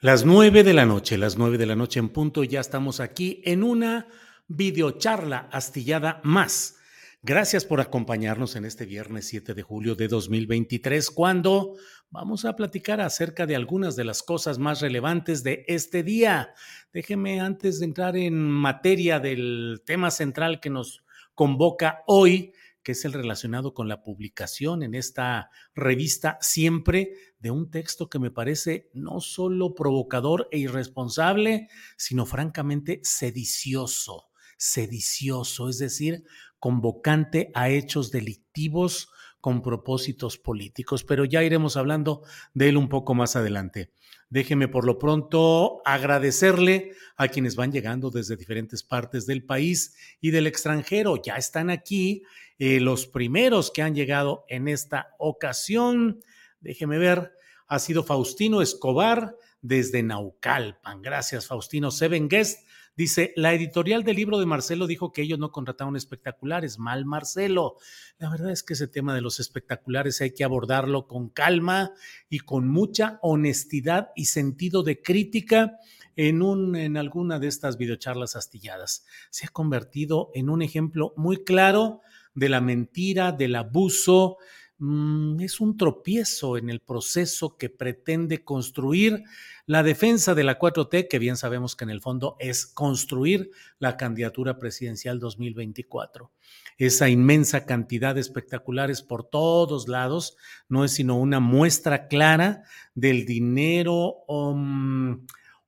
Las nueve de la noche, las nueve de la noche en punto, ya estamos aquí en una videocharla astillada más. Gracias por acompañarnos en este viernes 7 de julio de 2023, cuando vamos a platicar acerca de algunas de las cosas más relevantes de este día. Déjeme, antes de entrar en materia del tema central que nos convoca hoy, que es el relacionado con la publicación en esta revista siempre de un texto que me parece no solo provocador e irresponsable, sino francamente sedicioso, sedicioso, es decir, convocante a hechos delictivos con propósitos políticos, pero ya iremos hablando de él un poco más adelante. Déjeme por lo pronto agradecerle a quienes van llegando desde diferentes partes del país y del extranjero. Ya están aquí eh, los primeros que han llegado en esta ocasión. Déjeme ver, ha sido Faustino Escobar desde Naucalpan. Gracias, Faustino. Seven Guest Dice, la editorial del libro de Marcelo dijo que ellos no contrataron espectaculares. Mal, Marcelo. La verdad es que ese tema de los espectaculares hay que abordarlo con calma y con mucha honestidad y sentido de crítica en, un, en alguna de estas videocharlas astilladas. Se ha convertido en un ejemplo muy claro de la mentira, del abuso, Mm, es un tropiezo en el proceso que pretende construir la defensa de la 4T, que bien sabemos que en el fondo es construir la candidatura presidencial 2024. Esa inmensa cantidad de espectaculares por todos lados no es sino una muestra clara del dinero. Um,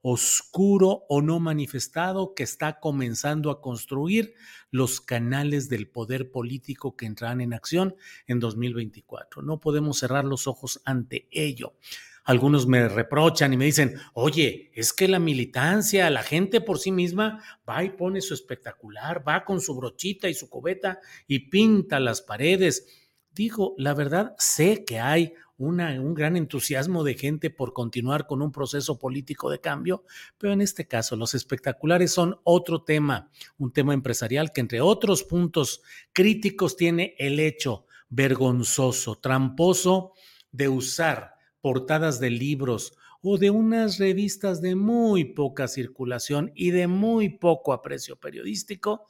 oscuro o no manifestado que está comenzando a construir los canales del poder político que entrarán en acción en 2024. No podemos cerrar los ojos ante ello. Algunos me reprochan y me dicen, oye, es que la militancia, la gente por sí misma va y pone su espectacular, va con su brochita y su cubeta y pinta las paredes. Digo, la verdad, sé que hay un gran entusiasmo de gente por continuar con un proceso político de cambio, pero en este caso los espectaculares son otro tema, un tema empresarial que entre otros puntos críticos tiene el hecho vergonzoso, tramposo de usar portadas de libros o de unas revistas de muy poca circulación y de muy poco aprecio periodístico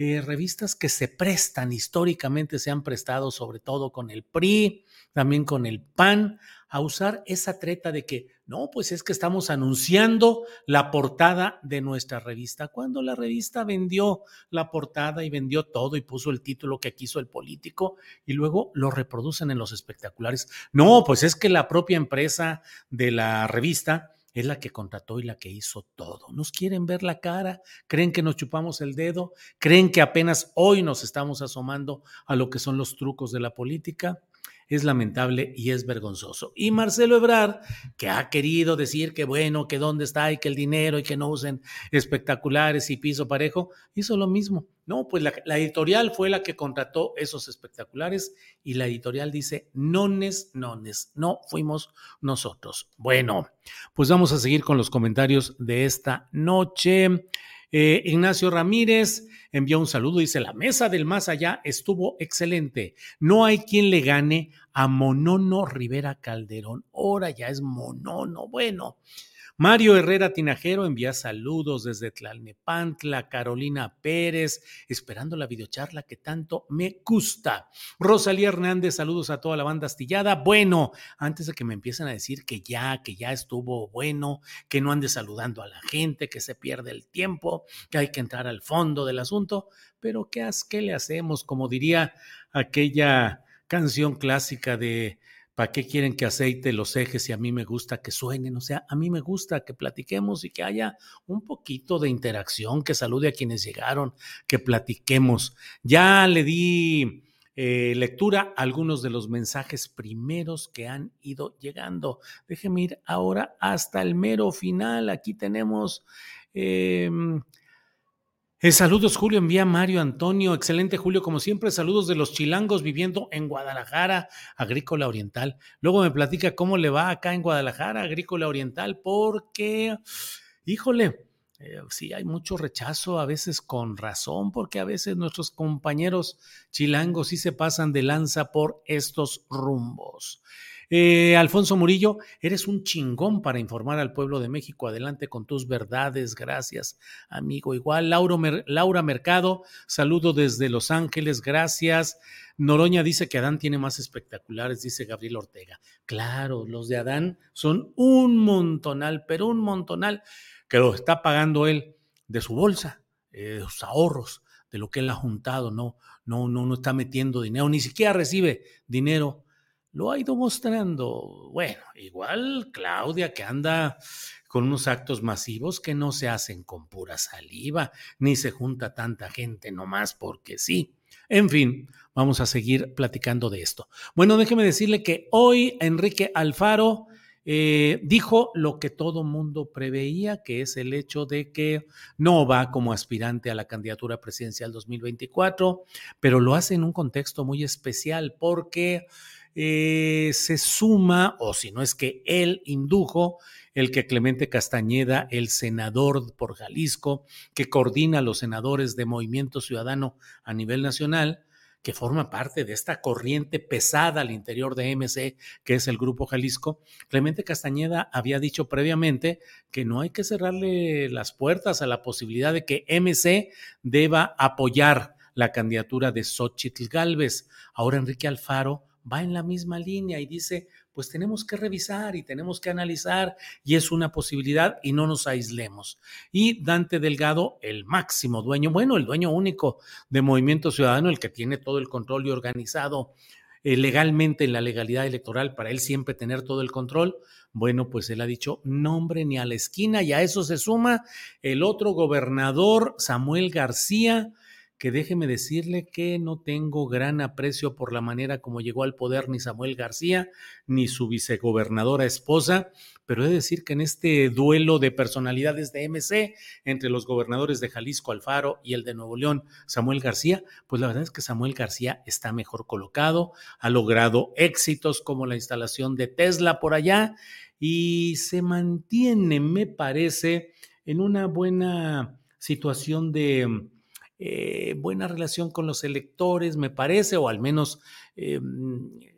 eh, revistas que se prestan, históricamente se han prestado, sobre todo con el PRI, también con el PAN, a usar esa treta de que, no, pues es que estamos anunciando la portada de nuestra revista. Cuando la revista vendió la portada y vendió todo y puso el título que quiso el político y luego lo reproducen en los espectaculares. No, pues es que la propia empresa de la revista es la que contrató y la que hizo todo. Nos quieren ver la cara, creen que nos chupamos el dedo, creen que apenas hoy nos estamos asomando a lo que son los trucos de la política es lamentable y es vergonzoso. Y Marcelo Ebrard, que ha querido decir que bueno, que dónde está y que el dinero y que no usen espectaculares y piso parejo, hizo lo mismo. No, pues la, editorial fue la que contrató esos espectaculares y la editorial dice, nones, nones, no fuimos nosotros. Bueno, pues vamos a seguir con los comentarios de esta noche. Eh, Ignacio Ramírez envió un saludo, dice, la mesa del más allá estuvo excelente. No hay quien le gane a Monono Rivera Calderón. Ahora ya es Monono. Bueno, Mario Herrera Tinajero envía saludos desde Tlalnepantla, Carolina Pérez, esperando la videocharla que tanto me gusta. Rosalía Hernández, saludos a toda la banda astillada. Bueno, antes de que me empiecen a decir que ya, que ya estuvo bueno, que no ande saludando a la gente, que se pierde el tiempo, que hay que entrar al fondo del asunto, pero ¿qué, qué le hacemos? Como diría aquella canción clásica de ¿Para qué quieren que aceite los ejes y a mí me gusta que suenen? O sea, a mí me gusta que platiquemos y que haya un poquito de interacción, que salude a quienes llegaron, que platiquemos. Ya le di eh, lectura a algunos de los mensajes primeros que han ido llegando. Déjenme ir ahora hasta el mero final. Aquí tenemos... Em, eh, saludos, Julio, envía Mario Antonio. Excelente, Julio, como siempre. Saludos de los chilangos viviendo en Guadalajara, Agrícola Oriental. Luego me platica cómo le va acá en Guadalajara, Agrícola Oriental, porque, híjole, eh, sí hay mucho rechazo, a veces con razón, porque a veces nuestros compañeros chilangos sí se pasan de lanza por estos rumbos. Eh, Alfonso Murillo, eres un chingón para informar al pueblo de México. Adelante con tus verdades. Gracias, amigo. Igual, Laura Mercado, saludo desde Los Ángeles. Gracias. Noroña dice que Adán tiene más espectaculares, dice Gabriel Ortega. Claro, los de Adán son un montonal, pero un montonal que lo está pagando él de su bolsa, eh, de sus ahorros, de lo que él ha juntado. No, no, no, no está metiendo dinero, ni siquiera recibe dinero lo ha ido mostrando. Bueno, igual Claudia que anda con unos actos masivos que no se hacen con pura saliva, ni se junta tanta gente nomás porque sí. En fin, vamos a seguir platicando de esto. Bueno, déjeme decirle que hoy Enrique Alfaro eh, dijo lo que todo mundo preveía, que es el hecho de que no va como aspirante a la candidatura presidencial 2024, pero lo hace en un contexto muy especial porque eh, se suma, o si no es que él indujo, el que Clemente Castañeda, el senador por Jalisco, que coordina a los senadores de Movimiento Ciudadano a nivel nacional, que forma parte de esta corriente pesada al interior de MC, que es el Grupo Jalisco, Clemente Castañeda había dicho previamente que no hay que cerrarle las puertas a la posibilidad de que MC deba apoyar la candidatura de Xochitl Galvez. Ahora Enrique Alfaro va en la misma línea y dice, pues tenemos que revisar y tenemos que analizar y es una posibilidad y no nos aislemos. Y Dante Delgado, el máximo dueño, bueno, el dueño único de Movimiento Ciudadano, el que tiene todo el control y organizado eh, legalmente en la legalidad electoral, para él siempre tener todo el control, bueno, pues él ha dicho nombre ni a la esquina y a eso se suma el otro gobernador, Samuel García, que déjeme decirle que no tengo gran aprecio por la manera como llegó al poder ni Samuel García ni su vicegobernadora esposa, pero he de decir que en este duelo de personalidades de MC entre los gobernadores de Jalisco Alfaro y el de Nuevo León Samuel García, pues la verdad es que Samuel García está mejor colocado, ha logrado éxitos como la instalación de Tesla por allá y se mantiene, me parece, en una buena situación de eh, buena relación con los electores, me parece, o al menos eh,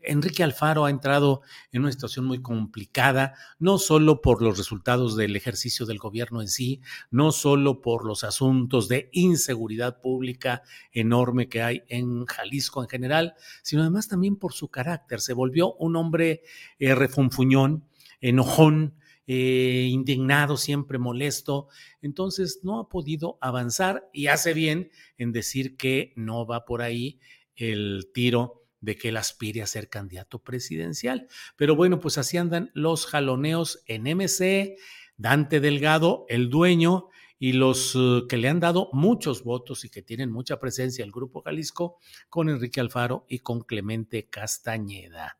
Enrique Alfaro ha entrado en una situación muy complicada, no solo por los resultados del ejercicio del gobierno en sí, no solo por los asuntos de inseguridad pública enorme que hay en Jalisco en general, sino además también por su carácter. Se volvió un hombre eh, refunfuñón, enojón, eh, indignado, siempre molesto. Entonces no ha podido avanzar y hace bien en decir que no va por ahí el tiro de que él aspire a ser candidato presidencial. Pero bueno, pues así andan los jaloneos en MC, Dante Delgado, el dueño, y los eh, que le han dado muchos votos y que tienen mucha presencia el Grupo Jalisco, con Enrique Alfaro y con Clemente Castañeda.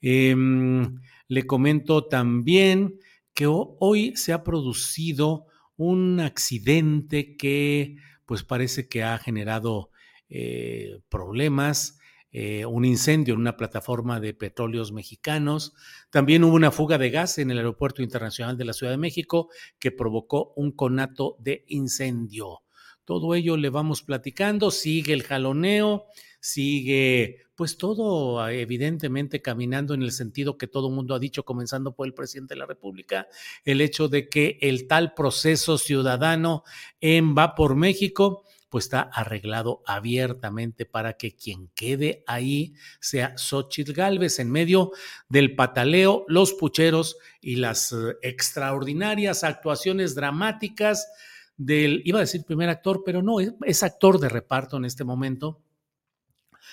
Em, le comento también que hoy se ha producido un accidente que pues parece que ha generado eh, problemas eh, un incendio en una plataforma de petróleos mexicanos. También hubo una fuga de gas en el Aeropuerto Internacional de la Ciudad de México que provocó un conato de incendio. Todo ello le vamos platicando, sigue el jaloneo, sigue pues todo ah, evidentemente caminando en el sentido que todo el mundo ha dicho, comenzando por el presidente de la República, el hecho de que el tal proceso ciudadano en Va por México pues está arreglado abiertamente para que quien quede ahí sea Xochitl Galvez en medio del pataleo, los pucheros y las eh, extraordinarias actuaciones dramáticas del, iba a decir primer actor, pero no, es actor de reparto en este momento,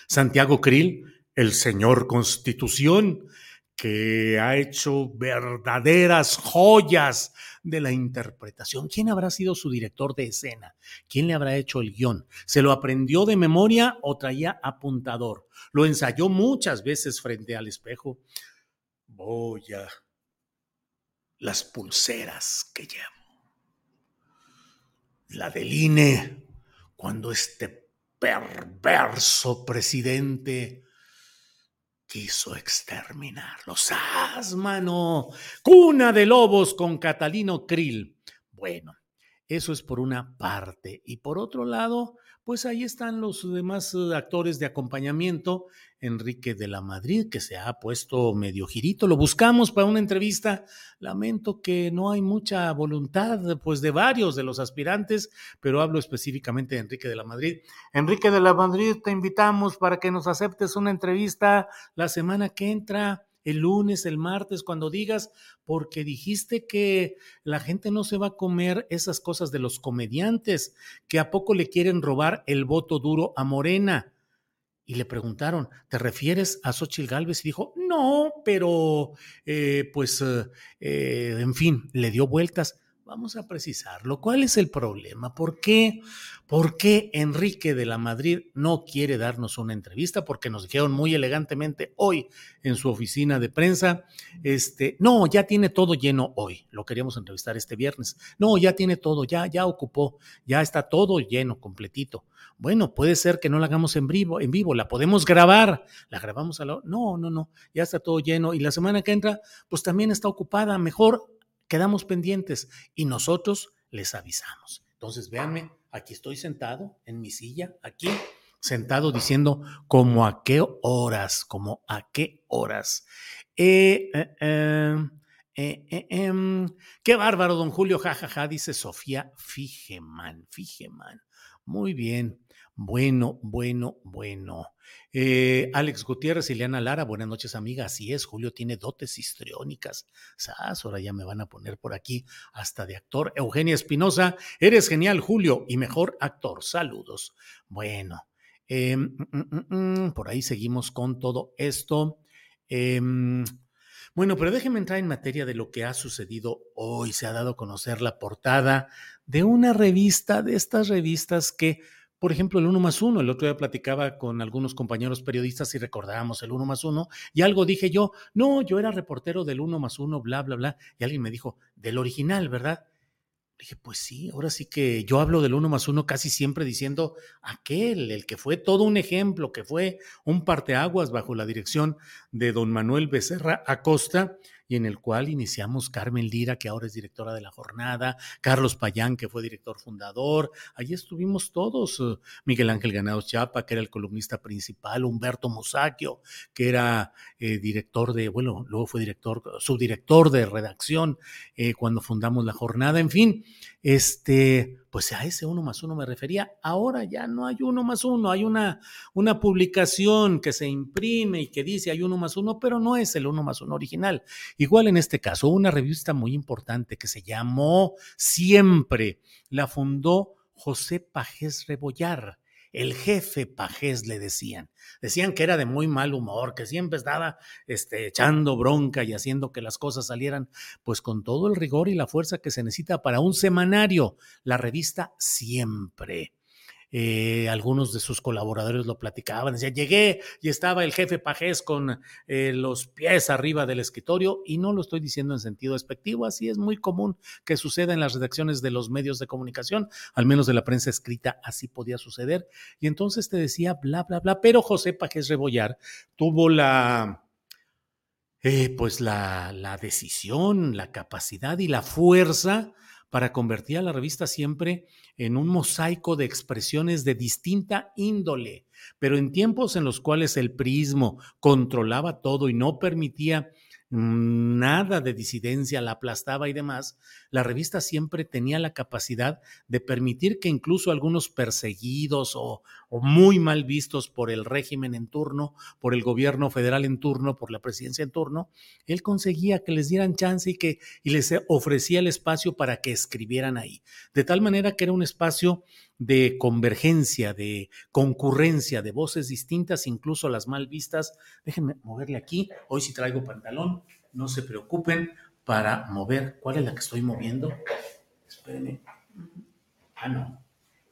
Santiago Krill, el señor Constitución, que ha hecho verdaderas joyas de la interpretación. ¿Quién habrá sido su director de escena? ¿Quién le habrá hecho el guion? ¿Se lo aprendió de memoria o traía apuntador? Lo ensayó muchas veces frente al espejo. Voy a las pulseras que llevo. La del INE, cuando este perverso presidente quiso exterminarlos. ¡Sas, mano! Cuna de lobos con Catalino Krill. Bueno, eso es por una parte. Y por otro lado, pues ahí están los demás eh, actores de acompañamiento. Enrique de la Madrid, que se ha puesto medio girito. Lo buscamos para una entrevista. Lamento que no hay mucha voluntad, pues, de varios de los aspirantes, pero hablo específicamente de Enrique de la Madrid. Enrique de la Madrid, te invitamos para que nos aceptes una entrevista la semana que entra el lunes, el martes, cuando digas, porque dijiste que la gente no se va a comer esas cosas de los comediantes, que a poco le quieren robar el voto duro a Morena. Y le preguntaron, ¿te refieres a Xochitl Galvez? Y dijo, no, pero eh, pues, eh, eh, en fin, le dio vueltas. Vamos a precisarlo. ¿Cuál es el problema? ¿Por qué? ¿Por qué Enrique de la Madrid no quiere darnos una entrevista? Porque nos dijeron muy elegantemente hoy en su oficina de prensa, este, no, ya tiene todo lleno hoy. Lo queríamos entrevistar este viernes. No, ya tiene todo, ya, ya ocupó, ya está todo lleno, completito. Bueno, puede ser que no la hagamos en vivo, en vivo, la podemos grabar, la grabamos a la... No, no, no, ya está todo lleno y la semana que entra, pues también está ocupada. Mejor quedamos pendientes y nosotros les avisamos. Entonces, véanme, aquí estoy sentado en mi silla, aquí sentado diciendo como a qué horas, como a qué horas. Eh, eh, em, eh, em, qué bárbaro, don Julio, jajaja, dice Sofía Figeman, Figeman. Muy bien. Bueno, bueno, bueno. Eh, Alex Gutiérrez, Ileana Lara, buenas noches, amiga. Así es, Julio tiene dotes histriónicas. ¿Sabes? Ahora ya me van a poner por aquí hasta de actor. Eugenia Espinosa, eres genial, Julio, y mejor actor. Saludos. Bueno, em, mm, mm, mm, por ahí seguimos con todo esto. Em, bueno, pero déjenme entrar en materia de lo que ha sucedido hoy. Se ha dado a conocer la portada de una revista, de estas revistas que por ejemplo, el uno más uno. El otro día platicaba con algunos compañeros periodistas y recordábamos el uno más uno. Y algo dije yo, no, yo era reportero del uno más uno, bla, bla, bla. Y alguien me dijo, del original, ¿verdad? Dije, pues sí, ahora sí que yo hablo del uno más uno casi siempre diciendo aquel, el que fue todo un ejemplo, que fue un parteaguas bajo la dirección de don Manuel Becerra Acosta y en el cual iniciamos Carmen Lira, que ahora es directora de la jornada, Carlos Payán, que fue director fundador, allí estuvimos todos, eh, Miguel Ángel Ganados Chapa, que era el columnista principal, Humberto Musacchio, que era eh, director de, bueno, luego fue director, subdirector de redacción eh, cuando fundamos la jornada, en fin, este, pues a ese uno más uno me refería. Ahora ya no hay uno más uno, hay una, una publicación que se imprime y que dice hay uno más uno, pero no es el uno más uno original. Igual en este caso, una revista muy importante que se llamó Siempre, la fundó José Pajés Rebollar el jefe pajés le decían. Decían que era de muy mal humor, que siempre estaba este, echando bronca y haciendo que las cosas salieran, pues con todo el rigor y la fuerza que se necesita para un semanario, la revista Siempre. Eh, algunos de sus colaboradores lo platicaban, decía, llegué y estaba el jefe Pajés con eh, los pies arriba del escritorio y no lo estoy diciendo en sentido despectivo, así es muy común que suceda en las redacciones de los medios de comunicación, al menos de la prensa escrita, así podía suceder. Y entonces te decía, bla, bla, bla, pero José Pajés Rebollar tuvo la... Eh, pues la, la decisión, la capacidad y la fuerza para convertir a la revista siempre en un mosaico de expresiones de distinta índole, pero en tiempos en los cuales el prismo controlaba todo y no permitía nada de disidencia, la aplastaba y demás, la revista siempre tenía la capacidad de permitir que incluso algunos perseguidos o, muy mal vistos por el régimen en turno, por el gobierno federal en turno, por la presidencia en turno, él conseguía que les dieran chance y que y les ofrecía el espacio para que escribieran ahí. De tal manera que era un espacio de convergencia, de concurrencia, de voces distintas, incluso las mal vistas. Déjenme moverle aquí. Hoy sí traigo pantalón. No se preocupen para mover. ¿Cuál es la que estoy moviendo? Espérenme. Ah, no.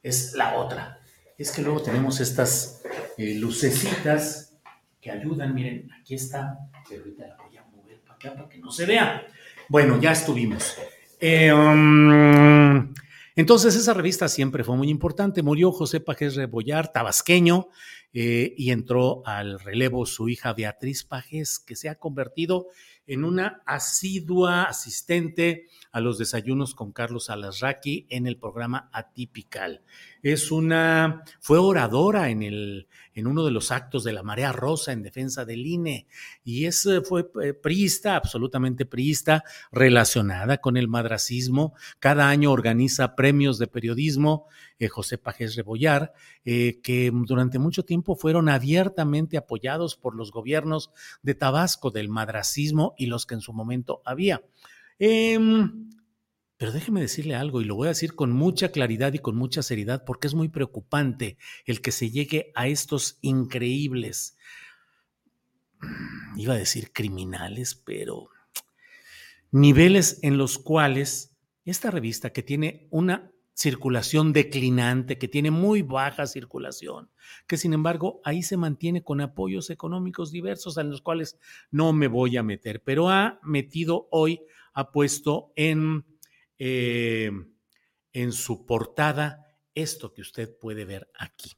Es la otra. Es que luego tenemos estas eh, lucecitas que ayudan. Miren, aquí está. Pero ahorita la voy a mover para acá para que no se vea. Bueno, ya estuvimos. Eh, um, entonces esa revista siempre fue muy importante. Murió José Pajés Rebollar, tabasqueño, eh, y entró al relevo su hija Beatriz Pajés, que se ha convertido en una asidua asistente a los desayunos con Carlos Alasraqui en el programa Atípical. Es una, fue oradora en, el, en uno de los actos de la Marea Rosa en defensa del INE y es, eh, fue eh, priista, absolutamente priista, relacionada con el madracismo. Cada año organiza premios de periodismo, eh, José Pajés Rebollar, que durante mucho tiempo fueron abiertamente apoyados por los gobiernos de Tabasco, del madracismo y los que en su momento había. Eh, pero déjeme decirle algo, y lo voy a decir con mucha claridad y con mucha seriedad, porque es muy preocupante el que se llegue a estos increíbles, iba a decir criminales, pero niveles en los cuales esta revista que tiene una circulación declinante, que tiene muy baja circulación, que sin embargo ahí se mantiene con apoyos económicos diversos en los cuales no me voy a meter, pero ha metido hoy, ha puesto en eh, en su portada esto que usted puede ver aquí.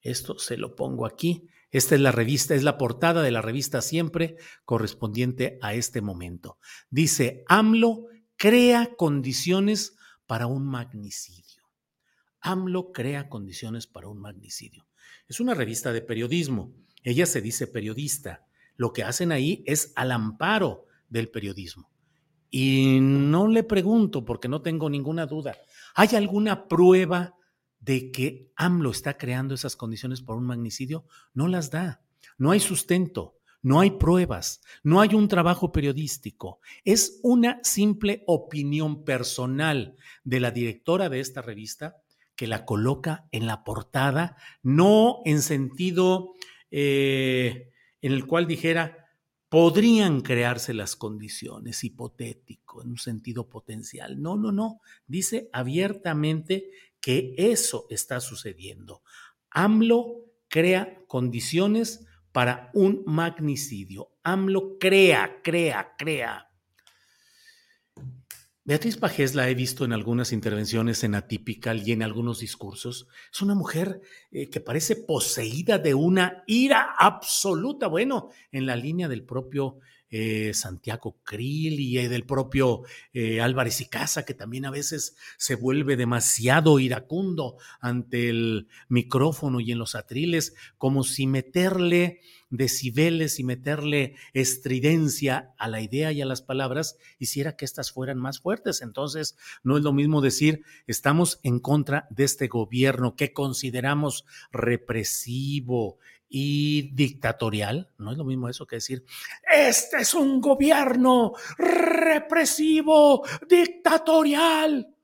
Esto se lo pongo aquí. Esta es la revista, es la portada de la revista Siempre correspondiente a este momento. Dice, AMLO crea condiciones para un magnicidio. AMLO crea condiciones para un magnicidio. Es una revista de periodismo. Ella se dice periodista. Lo que hacen ahí es al amparo del periodismo. Y no le pregunto, porque no tengo ninguna duda, ¿hay alguna prueba de que AMLO está creando esas condiciones por un magnicidio? No las da. No hay sustento, no hay pruebas, no hay un trabajo periodístico. Es una simple opinión personal de la directora de esta revista que la coloca en la portada, no en sentido eh, en el cual dijera, podrían crearse las condiciones, hipotético, en un sentido potencial. No, no, no. Dice abiertamente que eso está sucediendo. AMLO crea condiciones para un magnicidio. AMLO crea, crea, crea Beatriz Pajés la he visto en algunas intervenciones en Atypical y en algunos discursos. Es una mujer eh, que parece poseída de una ira absoluta. Bueno, en la línea del propio eh, Santiago Krill y eh, del propio Álvarez y Casa, que también a veces se vuelve demasiado iracundo ante el micrófono y en los atriles, como si meterle decibeles y meterle estridencia a la idea y a las palabras hiciera que éstas fueran más fuertes. Entonces, no es lo mismo decir, estamos en contra de este gobierno que consideramos represivo, y dictatorial, no es lo mismo eso que decir, este es un gobierno represivo, dictatorial.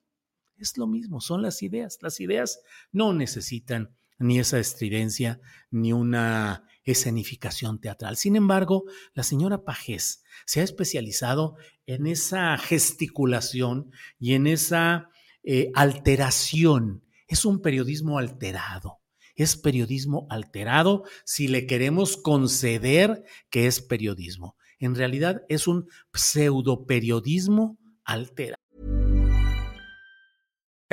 Es lo mismo, son las ideas. Las ideas no necesitan ni esa estridencia, ni una escenificación teatral. Sin embargo, la señora Pajés se ha especializado en esa gesticulación y en esa eh, alteración es un periodismo alterado. Es periodismo alterado si le queremos conceder que es periodismo. En realidad es un pseudo periodismo alterado.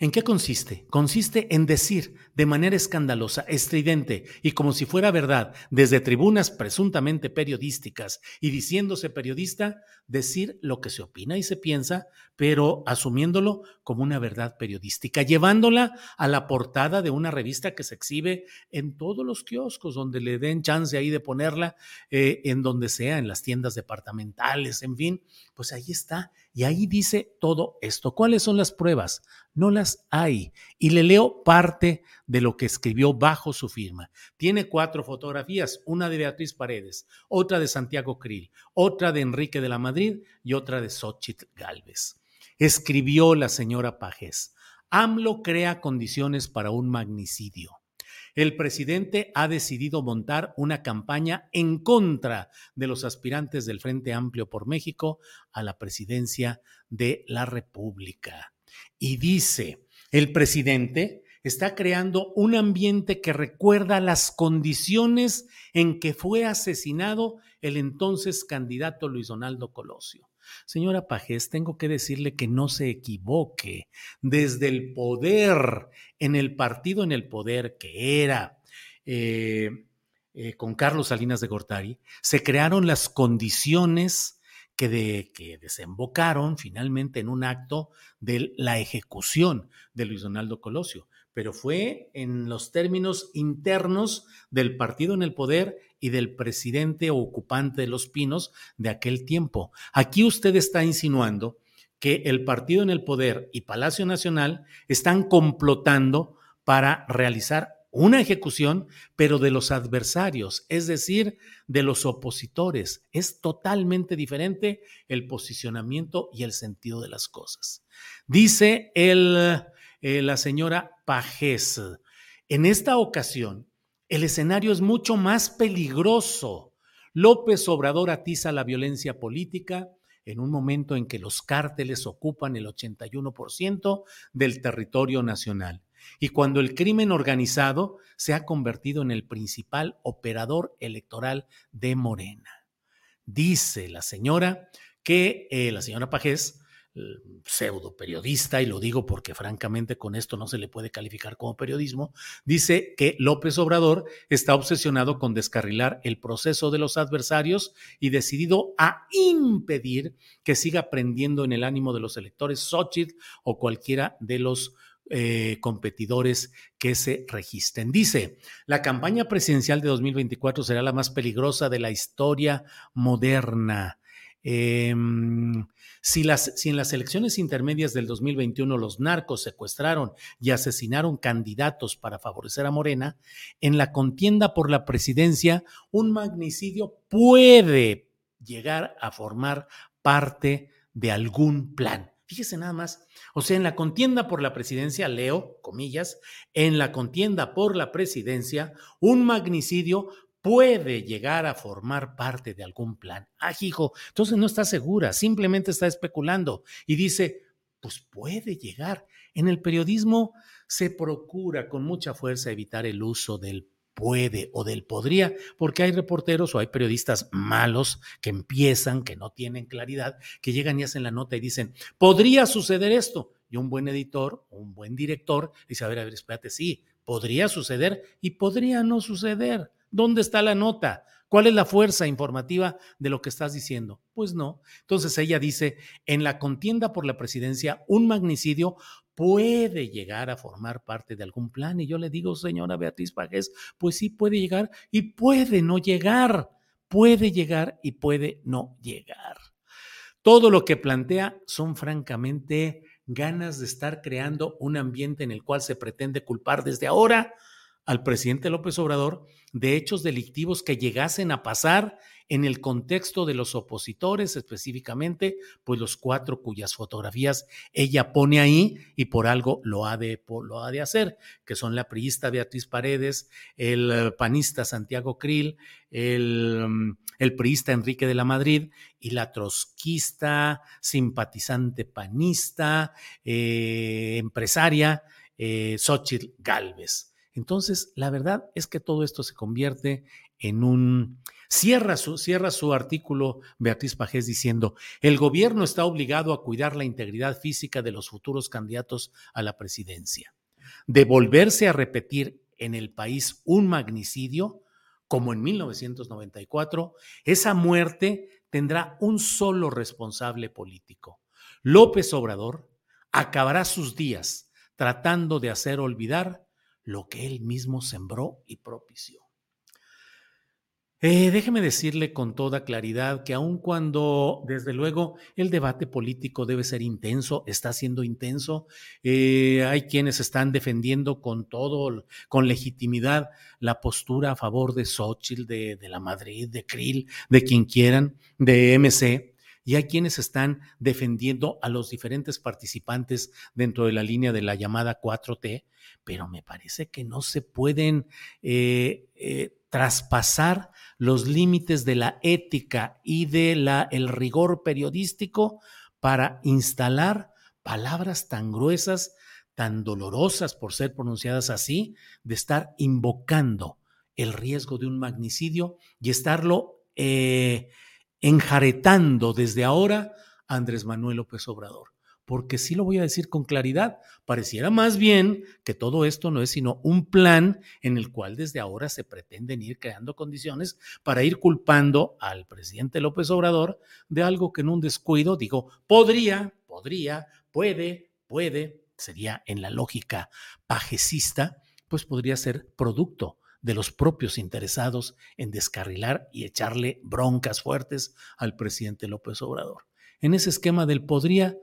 ¿En qué consiste? Consiste en decir de manera escandalosa, estridente y como si fuera verdad, desde tribunas presuntamente periodísticas y diciéndose periodista, decir lo que se opina y se piensa, pero asumiéndolo como una verdad periodística, llevándola a la portada de una revista que se exhibe en todos los kioscos, donde le den chance ahí de ponerla, eh, en donde sea, en las tiendas departamentales, en fin, pues ahí está. Y ahí dice todo esto. ¿Cuáles son las pruebas? No las hay. Y le leo parte de lo que escribió bajo su firma. Tiene cuatro fotografías, una de Beatriz Paredes, otra de Santiago Krill, otra de Enrique de la Madrid y otra de Xochitl Galvez. Escribió la señora Pajés. AMLO crea condiciones para un magnicidio. El presidente ha decidido montar una campaña en contra de los aspirantes del Frente Amplio por México a la presidencia de la República. Y dice, el presidente está creando un ambiente que recuerda las condiciones en que fue asesinado el entonces candidato Luis Donaldo Colosio. Señora Pajés, tengo que decirle que no se equivoque. Desde el poder, en el partido en el poder que era eh, eh, con Carlos Salinas de Gortari, se crearon las condiciones que, de, que desembocaron finalmente en un acto de la ejecución de Luis Donaldo Colosio, pero fue en los términos internos del partido en el poder y del presidente ocupante de Los Pinos de aquel tiempo. Aquí usted está insinuando que el partido en el poder y Palacio Nacional están complotando para realizar una ejecución, pero de los adversarios, es decir, de los opositores. Es totalmente diferente el posicionamiento y el sentido de las cosas. Dice el, eh, la señora Pajés, en esta ocasión, el escenario es mucho más peligroso. López Obrador atiza la violencia política en un momento en que los cárteles ocupan el 81% del territorio nacional y cuando el crimen organizado se ha convertido en el principal operador electoral de Morena. Dice la señora que eh, la señora Pajés, pseudo periodista, y lo digo porque francamente con esto no se le puede calificar como periodismo, dice que López Obrador está obsesionado con descarrilar el proceso de los adversarios y decidido a impedir que siga prendiendo en el ánimo de los electores Xochitl o cualquiera de los eh, competidores que se registren. Dice, la campaña presidencial de 2024 será la más peligrosa de la historia moderna. Em, si, si en las elecciones intermedias del 2021 los narcos secuestraron y asesinaron candidatos para favorecer a Morena, en la contienda por la presidencia, un magnicidio puede llegar a formar parte de algún plan. Fíjese nada más. O sea, en la contienda por la presidencia, leo, comillas, en la contienda por la presidencia, un magnicidio puede llegar a formar parte de algún plan. Ah, hijo, entonces no está segura, simplemente está especulando y dice, pues puede llegar. En el periodismo se procura con mucha fuerza evitar el uso del puede o del podría, porque hay reporteros o hay periodistas malos que empiezan, que no tienen claridad, que llegan y hacen la nota y dicen, podría suceder esto. Y un buen editor, un buen director dice, a ver, a ver, espérate, sí, podría suceder y podría no suceder. ¿Dónde está la nota? ¿Cuál es la fuerza informativa de lo que estás diciendo? Pues no. Entonces ella dice, en la contienda por la presidencia, un magnicidio puede llegar a formar parte de algún plan. Y yo le digo, señora Beatriz Pajés, pues sí puede llegar y puede no llegar. Puede llegar y puede no llegar. Todo lo que plantea son francamente ganas de estar creando un ambiente en el cual se pretende culpar desde ahora al presidente López Obrador de hechos delictivos que llegasen a pasar en el contexto de los opositores, específicamente, pues los cuatro cuyas fotografías ella pone ahí y por algo lo ha de, lo ha de hacer, que son la priista Beatriz Paredes, el eh, panista Santiago Krill, el, mm, el priista Enrique de la Madrid y la trotskista, simpatizante panista, eh, empresaria, eh, Xochitl Galvez. Entonces, la verdad es que todo esto se convierte en un... Cierra su, cierra su artículo Beatriz Pajés diciendo, el gobierno está obligado a cuidar la integridad física de los futuros candidatos a la presidencia. De volverse a repetir en el país un magnicidio, como en 1994, esa muerte tendrá un solo responsable político. López Obrador acabará sus días tratando de hacer olvidar lo que él mismo sembró y propició. Eh, déjeme decirle con toda claridad que aun cuando, desde luego, el debate político debe ser intenso, está siendo intenso, eh, hay quienes están defendiendo con todo, con legitimidad, la postura a favor de Xochitl, de, de la Madrid, de Krill, de quien quieran, de MC, y hay quienes están defendiendo a los diferentes participantes dentro de la línea de la llamada 4T, pero me parece que no se pueden eh, eh, traspasar los límites de la ética y de la, el rigor periodístico para instalar palabras tan gruesas, tan dolorosas por ser pronunciadas así, de estar invocando el riesgo de un magnicidio y estarlo eh, enjaretando desde ahora a Andrés Manuel López Obrador. Porque sí lo voy a decir con claridad, pareciera más bien que todo esto no es sino un plan en el cual desde ahora se pretenden ir creando condiciones para ir culpando al presidente López Obrador de algo que en un descuido, digo, podría, podría, puede, puede, sería en la lógica pajecista, pues podría ser producto de los propios interesados en descarrilar y echarle broncas fuertes al presidente López Obrador. En ese esquema del podría,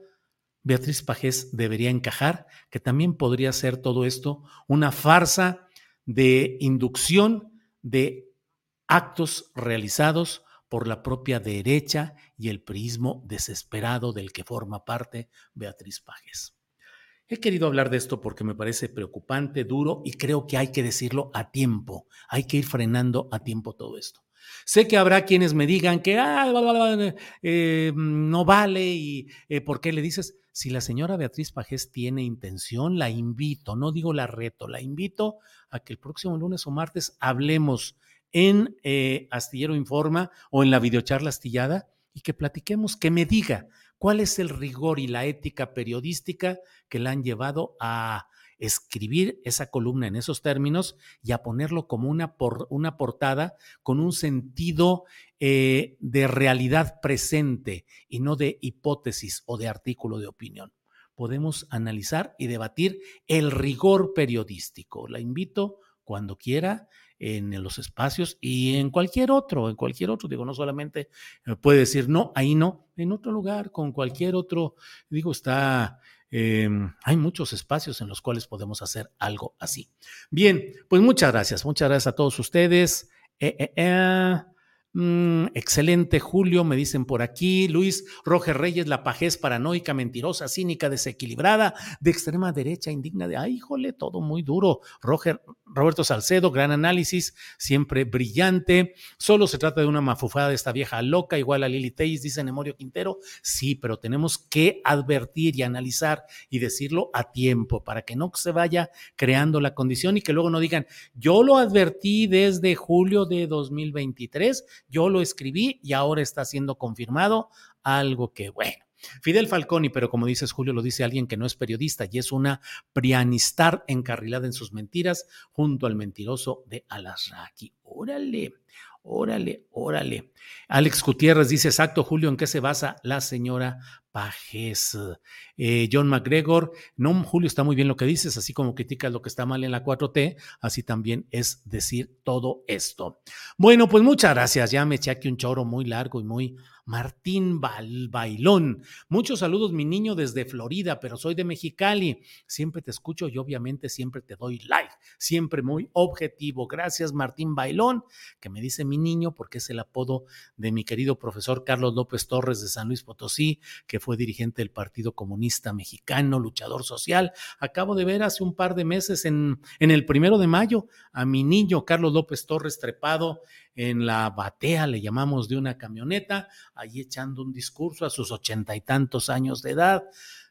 Beatriz Pajés debería encajar, que también podría ser todo esto una farsa de inducción de actos realizados por la propia derecha y el prismo desesperado del que forma parte Beatriz Pajes. He querido hablar de esto porque me parece preocupante, duro y creo que hay que decirlo a tiempo. Hay que ir frenando a tiempo todo esto. Sé que habrá quienes me digan que ah, eh, no vale y eh, ¿por qué le dices? Si la señora Beatriz Pajés tiene intención, la invito, no digo la reto, la invito a que el próximo lunes o martes hablemos en eh, Astillero Informa o en la videocharla astillada y que platiquemos, que me diga ¿Cuál es el rigor y la ética periodística que la han llevado a escribir esa columna en esos términos y a ponerlo como una, una portada con un sentido eh, de realidad presente y no de hipótesis o de artículo de opinión? Podemos analizar y debatir el rigor periodístico. La invito cuando quiera en los espacios y en cualquier otro, en cualquier otro, digo, no solamente eh, puede decir no, ahí no, en otro lugar, con cualquier otro, digo, está, em, hay muchos espacios en los cuales podemos hacer algo así. Bien, pues muchas gracias, muchas gracias a todos ustedes. Eh, eh, Mm, excelente, Julio, me dicen por aquí. Luis Roger Reyes, la pajez paranoica, mentirosa, cínica, desequilibrada, de extrema derecha, indigna de, ay, híjole, todo muy duro. Roger, Roberto Salcedo, gran análisis, siempre brillante. Solo se trata de una mafufada de esta vieja loca, igual a Lili Teis, dice Nemorio Quintero. Sí, pero tenemos que advertir y analizar y decirlo a tiempo para que no se vaya creando la condición y que luego no digan, yo lo advertí desde julio de 2023 yo lo escribí y ahora está siendo confirmado, algo que bueno. Fidel Falconi, pero como dices Julio, lo dice alguien que no es periodista y es una prianistar encarrilada en sus mentiras junto al mentiroso de Alasraqui. Órale, órale, órale. Alex Gutiérrez dice exacto, Julio, ¿en qué se basa la señora Pajes? Eh, John McGregor, no, Julio, está muy bien lo que dices, así como criticas lo que está mal en la 4T, así también es decir todo esto. Bueno, pues muchas gracias, ya me eché aquí un choro muy largo y muy Martín Bailón. Muchos saludos, mi niño, desde Florida, pero soy de Mexicali. Siempre te escucho y obviamente siempre te doy like, siempre muy objetivo. Gracias, Martín Bailón, que me dice mi niño porque es el apodo de mi querido profesor Carlos López Torres de San Luis Potosí, que fue dirigente del Partido Comunista Mexicano, luchador social. Acabo de ver hace un par de meses en, en el primero de mayo a mi niño Carlos López Torres trepado en la batea, le llamamos, de una camioneta, ahí echando un discurso a sus ochenta y tantos años de edad.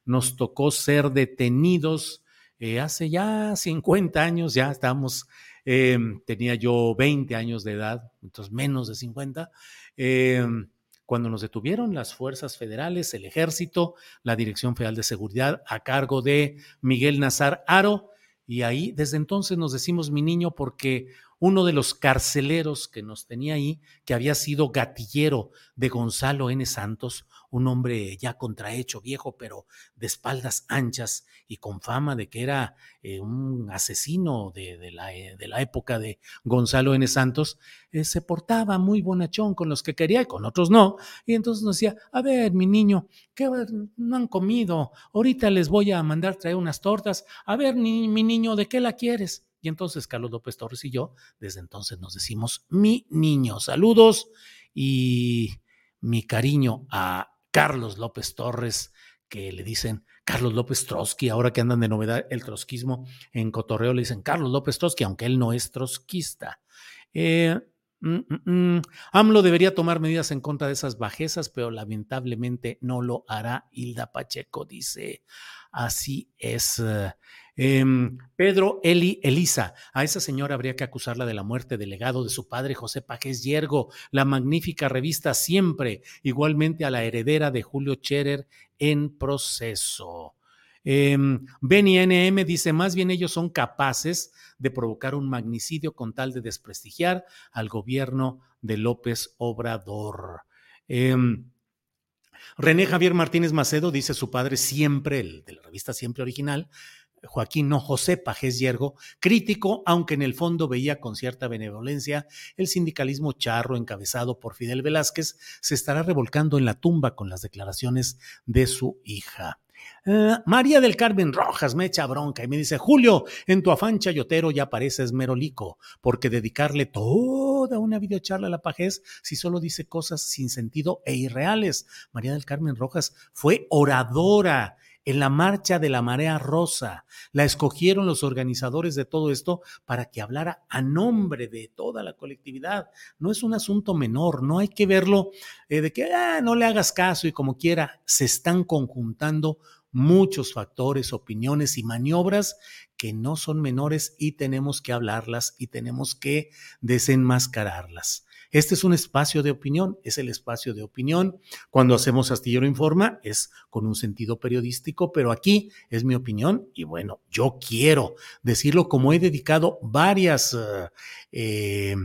Nos tocó ser detenidos eh, hace ya 50 años, ya estamos, em, tenía yo 20 años de edad, entonces menos de 50. Em, cuando nos detuvieron las fuerzas federales, el ejército, la Dirección Federal de Seguridad a cargo de Miguel Nazar Aro, y ahí desde entonces nos decimos mi niño porque uno de los carceleros que nos tenía ahí, que había sido gatillero de Gonzalo N. Santos, un hombre ya contrahecho, viejo, pero de espaldas anchas y con fama de que era eh, un asesino de, la, eh, de, la, época de Gonzalo N. Santos, eh, se portaba muy bonachón con los que quería y con otros no. Y entonces nos decía, a ver, mi niño, ¿qué no han comido? Ahorita les voy a mandar traer unas tortas. A ver, mi niño, ¿de qué la quieres? Y entonces Carlos López Torres y yo, desde entonces nos decimos mi niño. Saludos y mi cariño a Carlos López Torres, que le dicen Carlos López Trotsky, ahora que andan de novedad el trotskismo en Cotorreo, le dicen Carlos López Trotsky, aunque él no es trotskista. Eh, mm, mm, mm. AMLO debería tomar medidas en contra de esas bajezas, pero lamentablemente no lo hará. Hilda Pacheco dice, así es. Em, Pedro Eli Elisa, a esa señora habría que acusarla de la muerte del legado de su padre José Pajés Yergo, la magnífica revista Siempre, igualmente a la heredera de Julio Scherer en proceso. Eh, Benny NM dice, más bien ellos son capaces de provocar un magnicidio con tal de desprestigiar al gobierno de López Obrador. Em, René Javier Martínez Macedo dice su padre siempre, el de la revista Siempre Original, Joaquín no José Pajés Yergo, crítico, aunque en el fondo veía con cierta benevolencia el sindicalismo charro encabezado por Fidel Velázquez, se estará revolcando en la tumba con las declaraciones de su hija. Eh, María del Carmen Rojas me echa bronca y me dice, Julio, en tu afán chayotero ya pareces merolico, porque dedicarle toda una videocharla a la pajez si solo dice cosas sin sentido e irreales. María del Carmen Rojas fue oradora en la marcha de la marea rosa. La escogieron los organizadores de todo esto para que hablara a nombre de toda la colectividad. No es un asunto menor, no hay que verlo eh, de que ah, no le hagas caso y como quiera, se están conjuntando muchos factores, opiniones y maniobras que no son menores y tenemos que hablarlas y tenemos que desenmascararlas. Este es un espacio de opinión, es el espacio de opinión. Cuando hacemos Astillero Informa es con un sentido periodístico, pero aquí es mi opinión y bueno, yo quiero decirlo como he dedicado varias eh,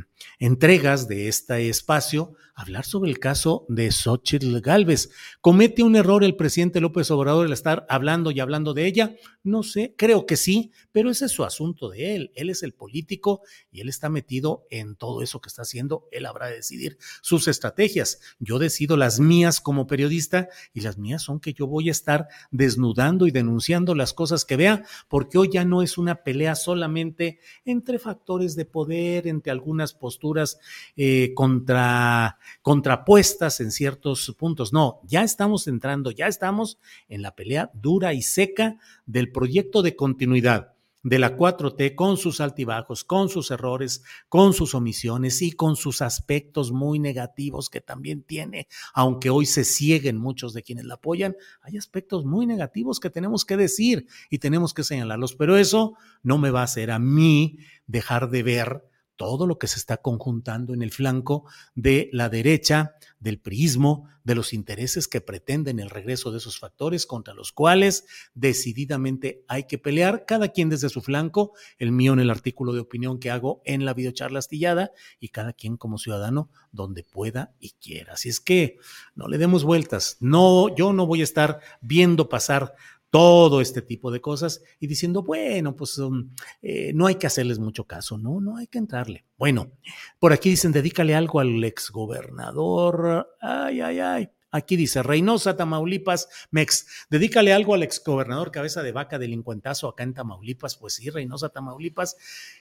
entregas de este espacio hablar sobre el caso de Xochitl Galvez. ¿Comete un error el presidente López Obrador al estar hablando y hablando de ella? No sé, creo que sí, pero ese es su asunto de él. Él es el político y él está metido en todo eso que está haciendo. Él habrá de decidir sus estrategias. Yo decido las mías como periodista y las mías son que yo voy a estar desnudando y denunciando las cosas que vea, porque hoy ya no es una pelea solamente entre factores de poder, entre algunas posturas eh, contra, contrapuestas en ciertos puntos. No, ya estamos entrando, ya estamos en la pelea dura y seca del proyecto de continuidad de la 4T con sus altibajos, con sus errores, con sus omisiones y con sus aspectos muy negativos que también tiene, aunque hoy se cieguen muchos de quienes la apoyan, hay aspectos muy negativos que tenemos que decir y tenemos que señalarlos, pero eso no me va a hacer a mí dejar de ver todo lo que se está conjuntando en el flanco de la derecha, del prismo, de los intereses que pretenden el regreso de esos factores contra los cuales decididamente hay que pelear, cada quien desde su flanco, el mío en el artículo de opinión que hago en la videocharla astillada y cada quien como ciudadano donde pueda y quiera. Así es que no le demos vueltas. No, yo no voy a estar viendo pasar todo este tipo de cosas y diciendo, bueno, pues um, eh, no hay que hacerles mucho caso, no, no hay que entrarle. Bueno, por aquí dicen, dedícale algo al exgobernador, ay, ay, ay. Aquí dice, Reynosa, Tamaulipas, Mex, dedícale algo al exgobernador cabeza de vaca delincuentazo acá en Tamaulipas. Pues sí, Reynosa, Tamaulipas,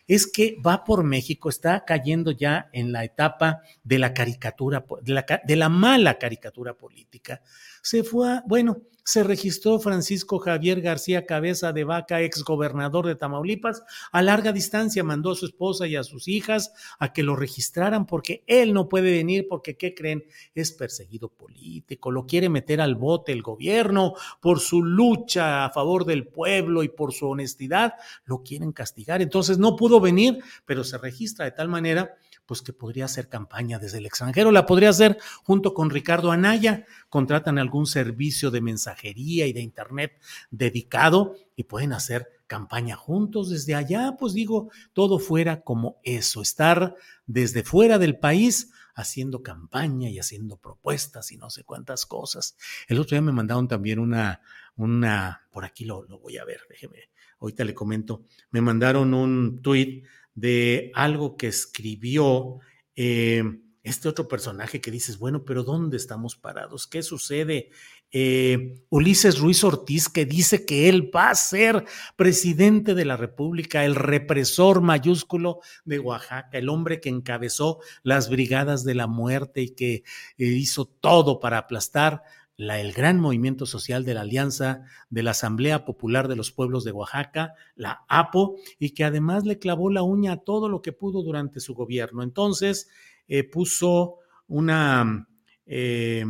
es que va por México, está cayendo ya en la etapa de la caricatura, de la, de la mala caricatura política. Se fue a, bueno, se registró Francisco Javier García Cabeza de Vaca, ex gobernador de Tamaulipas, a larga distancia mandó a su esposa y a sus hijas a que lo registraran porque él no puede venir porque, ¿qué creen? Es perseguido político, lo quiere meter al bote el gobierno por su lucha a favor del pueblo y por su honestidad, lo quieren castigar. Entonces no pudo venir, pero se registra de tal manera pues que podría hacer campaña desde el extranjero. La podría hacer junto con Ricardo Anaya. Contratan algún servicio de mensajería y de internet dedicado y pueden hacer campaña juntos desde allá. Pues digo, todo fuera como eso, estar desde fuera del país haciendo campaña y haciendo propuestas y no sé cuántas cosas. El otro día me mandaron también una, una, por aquí lo, lo voy a ver, déjeme, ahorita le comento, me mandaron un tuit de algo que escribió eh, este otro personaje que dices, bueno, pero ¿dónde estamos parados? ¿Qué sucede? Eh, Ulises Ruiz Ortiz, que dice que él va a ser presidente de la República, el represor mayúsculo de Oaxaca, el hombre que encabezó las brigadas de la muerte y que eh, hizo todo para aplastar el gran movimiento social de la Alianza de la Asamblea Popular de los Pueblos de Oaxaca, la APO, y que además le clavó la uña a todo lo que pudo durante su gobierno. Entonces, eh, puso una, eh,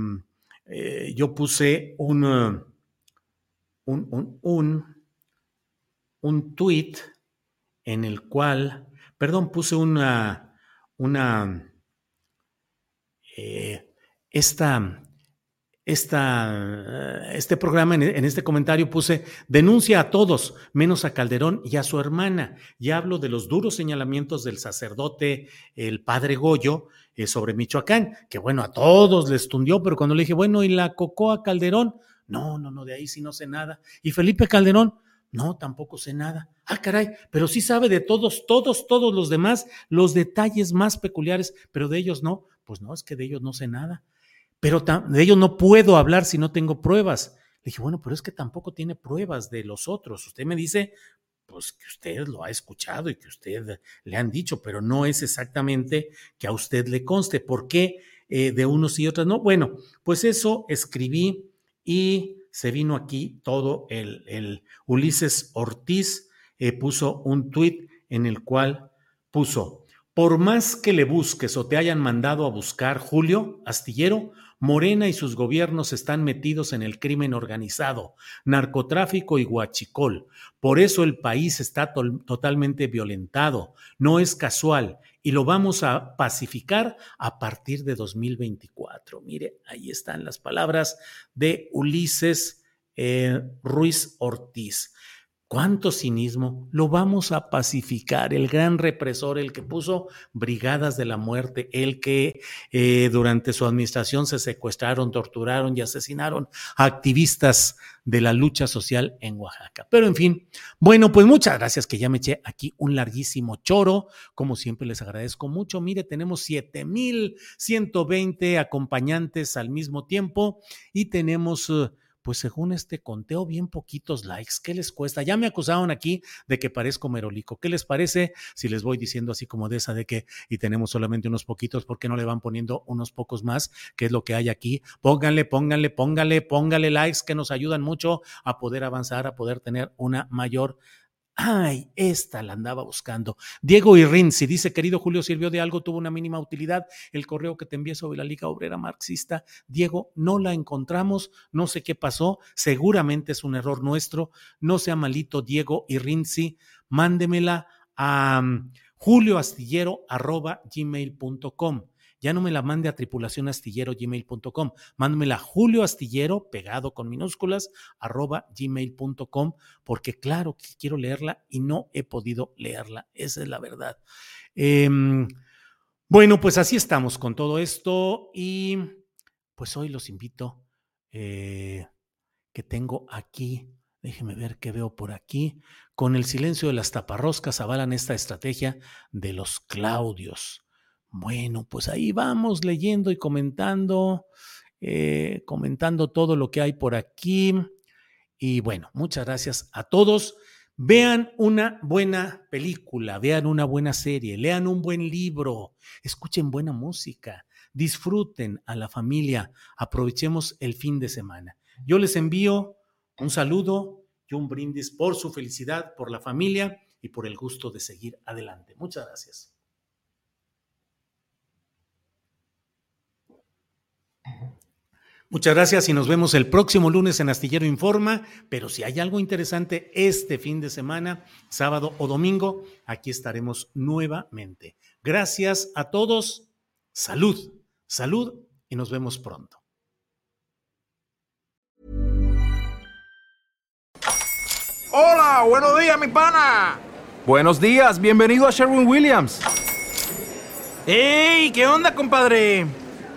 eh, yo puse un, un, un, un, un tweet en el cual, perdón, puse una, una, esta, esta, este programa, en, este comentario puse, denuncia a todos, menos a Calderón y a su hermana. Y hablo de los duros señalamientos del sacerdote, el padre Goyo, eh, sobre Michoacán, que bueno, a todos les tundió, pero cuando le dije, bueno, ¿y la Cocoa Calderón? No, no, no, de ahí sí no sé nada. ¿Y Felipe Calderón? No, tampoco sé nada. Ah, caray, pero sí sabe de todos, todos, todos los demás, los detalles más peculiares, pero de ellos no. Pues no, es que de ellos no sé nada pero de ello no puedo hablar si no tengo pruebas. Le dije, bueno, pero es que tampoco tiene pruebas de los otros. Usted me dice, pues que usted lo ha escuchado y que usted le han dicho, pero no es exactamente que a usted le conste. ¿Por qué eh, de unos y otros no? Bueno, pues eso escribí y se vino aquí todo el, el Ulises Ortiz eh, puso un tuit en el cual puso, por más que le busques o te hayan mandado a buscar, Julio Astillero, Morena y sus gobiernos están metidos en el crimen organizado, narcotráfico y huachicol. Por eso el país está totalmente violentado. No es casual y lo vamos a pacificar a partir de 2024. Mire, ahí están las palabras de Ulises eh, Ruiz Ortiz. ¿Cuánto cinismo? Lo vamos a pacificar. El gran represor, el que puso brigadas de la muerte, el que eh, durante su administración se secuestraron, torturaron y asesinaron a activistas de la lucha social en Oaxaca. Pero en fin, bueno, pues muchas gracias que ya me eché aquí un larguísimo choro. Como siempre les agradezco mucho. Mire, tenemos 7120 acompañantes al mismo tiempo y tenemos... Uh, pues según este conteo, bien poquitos likes. ¿Qué les cuesta? Ya me acusaron aquí de que parezco merolico. ¿Qué les parece si les voy diciendo así como de esa de que y tenemos solamente unos poquitos, ¿por qué no le van poniendo unos pocos más? ¿Qué es lo que hay aquí? Pónganle, pónganle, pónganle, pónganle likes que nos ayudan mucho a poder avanzar, a poder tener una mayor Ay, esta la andaba buscando. Diego si dice, querido Julio, sirvió de algo, tuvo una mínima utilidad. El correo que te envié sobre la Liga Obrera Marxista, Diego, no la encontramos, no sé qué pasó, seguramente es un error nuestro. No sea malito, Diego Irrinzi, mándemela a mm, julioastillero.gmail.com ya no me la mande a tripulacionastillero.gmail.com, mándemela a Julio Astillero, pegado con minúsculas, arroba gmail.com, porque claro que quiero leerla y no he podido leerla, esa es la verdad. Em, bueno, pues así estamos con todo esto y pues hoy los invito eh, que tengo aquí. Déjeme ver qué veo por aquí. Con el silencio de las taparroscas avalan esta estrategia de los Claudios. Bueno, pues ahí vamos leyendo y comentando, eh, comentando todo lo que hay por aquí. Y bueno, muchas gracias a todos. Vean una buena película, vean una buena serie, lean un buen libro, escuchen buena música, disfruten a la familia, aprovechemos el fin de semana. Yo les envío un saludo y un brindis por su felicidad, por la familia y por el gusto de seguir adelante. Muchas gracias. Muchas gracias y nos vemos el próximo lunes en Astillero Informa, pero si hay algo interesante este fin de semana, sábado o domingo, aquí estaremos nuevamente. Gracias a todos, salud, salud y nos vemos pronto. Hola, buenos días mi pana. Buenos días, bienvenido a Sherwin Williams. ¡Ey! ¿Qué onda, compadre?